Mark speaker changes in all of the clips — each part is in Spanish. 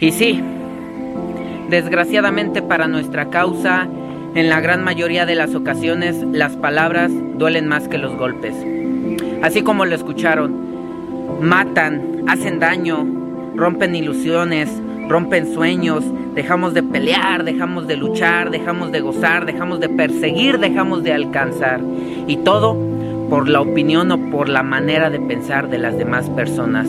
Speaker 1: Y sí, desgraciadamente para nuestra causa, en la gran mayoría de las ocasiones las palabras duelen más que los golpes. Así como lo escucharon, matan, hacen daño, rompen ilusiones, rompen sueños, dejamos de pelear, dejamos de luchar, dejamos de gozar, dejamos de perseguir, dejamos de alcanzar. Y todo por la opinión o por la manera de pensar de las demás personas.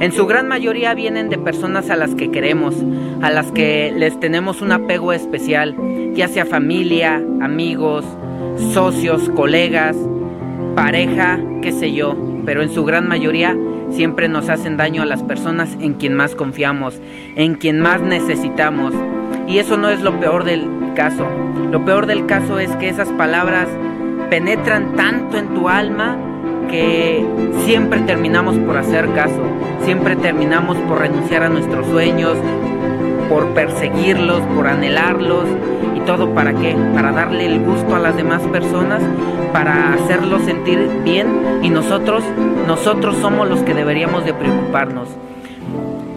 Speaker 1: En su gran mayoría vienen de personas a las que queremos, a las que les tenemos un apego especial, ya sea familia, amigos, socios, colegas, pareja, qué sé yo, pero en su gran mayoría siempre nos hacen daño a las personas en quien más confiamos, en quien más necesitamos. Y eso no es lo peor del caso. Lo peor del caso es que esas palabras penetran tanto en tu alma que siempre terminamos por hacer caso, siempre terminamos por renunciar a nuestros sueños, por perseguirlos, por anhelarlos y todo para qué? Para darle el gusto a las demás personas, para hacerlos sentir bien y nosotros, nosotros somos los que deberíamos de preocuparnos.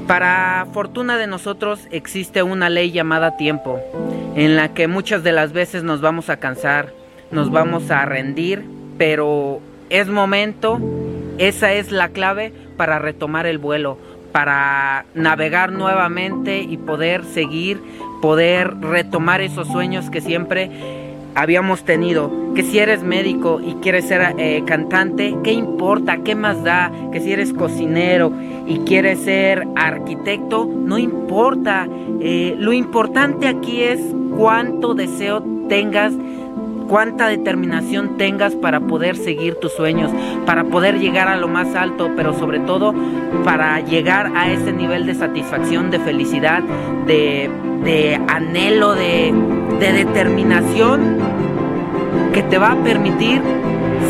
Speaker 1: Para fortuna de nosotros existe una ley llamada tiempo, en la que muchas de las veces nos vamos a cansar, nos vamos a rendir, pero es momento, esa es la clave para retomar el vuelo, para navegar nuevamente y poder seguir, poder retomar esos sueños que siempre habíamos tenido. Que si eres médico y quieres ser eh, cantante, ¿qué importa? ¿Qué más da? Que si eres cocinero y quieres ser arquitecto, no importa. Eh, lo importante aquí es cuánto deseo tengas cuánta determinación tengas para poder seguir tus sueños, para poder llegar a lo más alto, pero sobre todo para llegar a ese nivel de satisfacción, de felicidad, de, anhelo, de, de determinación que te va a permitir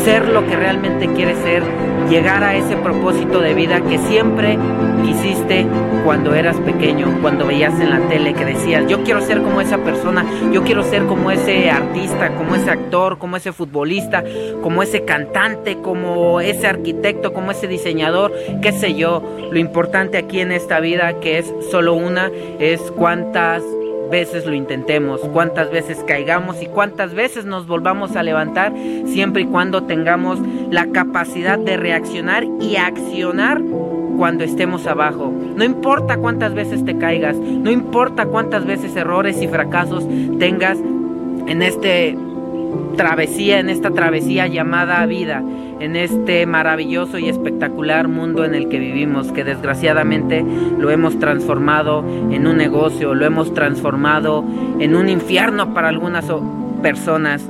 Speaker 1: ser lo que realmente quieres ser, llegar a ese propósito de vida que siempre quisiste cuando eras pequeño, cuando veías en la tele que decías, yo quiero ser como esa persona, yo quiero ser como ese artista, como ese actor, como ese futbolista, como ese cantante, como ese arquitecto, como ese diseñador, qué sé yo. Lo importante aquí en esta vida, que es solo una, es cuántas veces lo intentemos, cuántas veces caigamos y cuántas veces nos volvamos a levantar, siempre y cuando tengamos la capacidad de reaccionar y accionar cuando estemos abajo. No importa cuántas veces te caigas, no importa cuántas veces errores y fracasos tengas en este travesía, en esta travesía llamada vida, en este maravilloso y espectacular mundo en el que vivimos, que desgraciadamente lo hemos transformado en un negocio, lo hemos transformado en un infierno para algunas personas.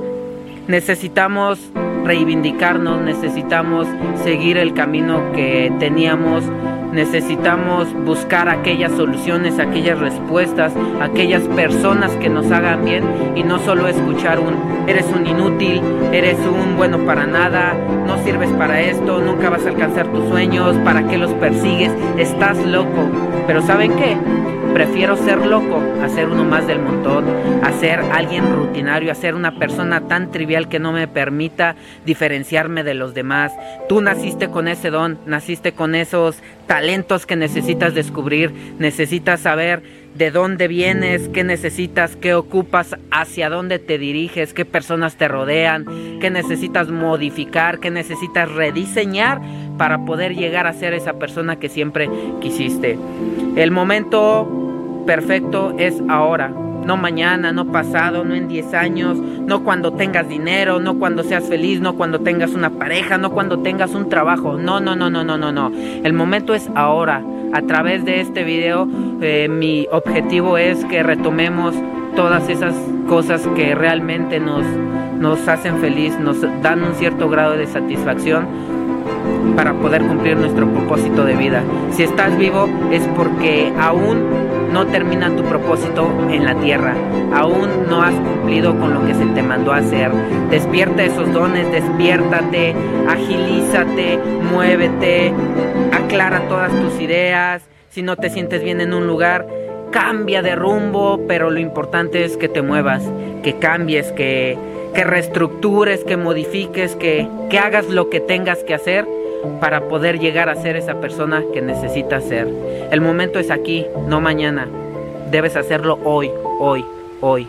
Speaker 1: Necesitamos reivindicarnos, necesitamos seguir el camino que teníamos, necesitamos buscar aquellas soluciones, aquellas respuestas, aquellas personas que nos hagan bien y no solo escuchar un eres un inútil, eres un bueno para nada, no sirves para esto, nunca vas a alcanzar tus sueños, ¿para qué los persigues? Estás loco. Pero ¿saben qué? Prefiero ser loco a ser uno más del montón, a ser alguien rutinario, a ser una persona tan trivial que no me permita diferenciarme de los demás. Tú naciste con ese don, naciste con esos talentos que necesitas descubrir, necesitas saber de dónde vienes, qué necesitas, qué ocupas, hacia dónde te diriges, qué personas te rodean, qué necesitas modificar, qué necesitas rediseñar para poder llegar a ser esa persona que siempre quisiste. El momento perfecto es ahora, no mañana, no pasado, no en 10 años, no cuando tengas dinero, no cuando seas feliz, no cuando tengas una pareja, no cuando tengas un trabajo. No, no, no, no, no, no, no. El momento es ahora. A través de este video eh, mi objetivo es que retomemos todas esas cosas que realmente nos, nos hacen feliz, nos dan un cierto grado de satisfacción para poder cumplir nuestro propósito de vida. Si estás vivo es porque aún no termina tu propósito en la tierra, aún no has cumplido con lo que se te mandó a hacer. Despierta esos dones, despiértate, agilízate, muévete, aclara todas tus ideas. Si no te sientes bien en un lugar, cambia de rumbo, pero lo importante es que te muevas, que cambies, que, que reestructures, que modifiques, que, que hagas lo que tengas que hacer para poder llegar a ser esa persona que necesitas ser. El momento es aquí, no mañana. Debes hacerlo hoy, hoy, hoy.